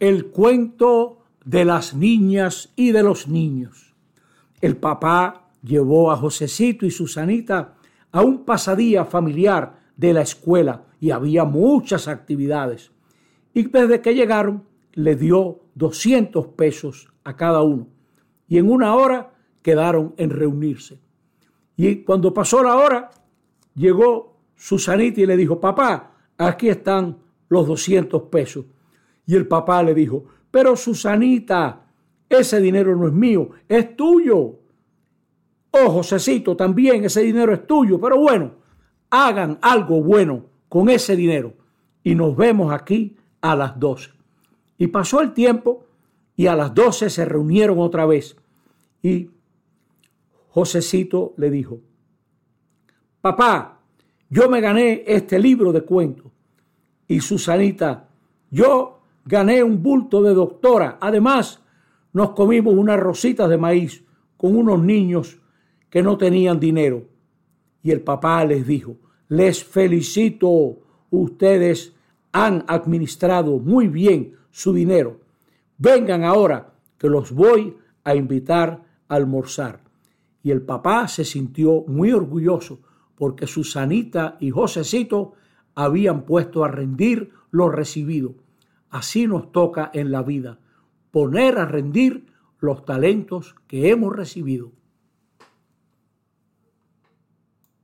el cuento de las niñas y de los niños. El papá llevó a Josecito y Susanita a un pasadía familiar de la escuela y había muchas actividades. Y desde que llegaron, le dio 200 pesos a cada uno. Y en una hora quedaron en reunirse. Y cuando pasó la hora, llegó Susanita y le dijo, papá, aquí están los 200 pesos. Y el papá le dijo, pero Susanita, ese dinero no es mío, es tuyo. Oh, Josecito, también ese dinero es tuyo, pero bueno, hagan algo bueno con ese dinero. Y nos vemos aquí a las 12. Y pasó el tiempo y a las 12 se reunieron otra vez. Y Josecito le dijo, papá, yo me gané este libro de cuentos. Y Susanita, yo gané un bulto de doctora. Además, nos comimos unas rositas de maíz con unos niños que no tenían dinero. Y el papá les dijo, les felicito, ustedes han administrado muy bien su dinero. Vengan ahora que los voy a invitar a almorzar. Y el papá se sintió muy orgulloso porque Susanita y Josecito habían puesto a rendir lo recibido. Así nos toca en la vida, poner a rendir los talentos que hemos recibido.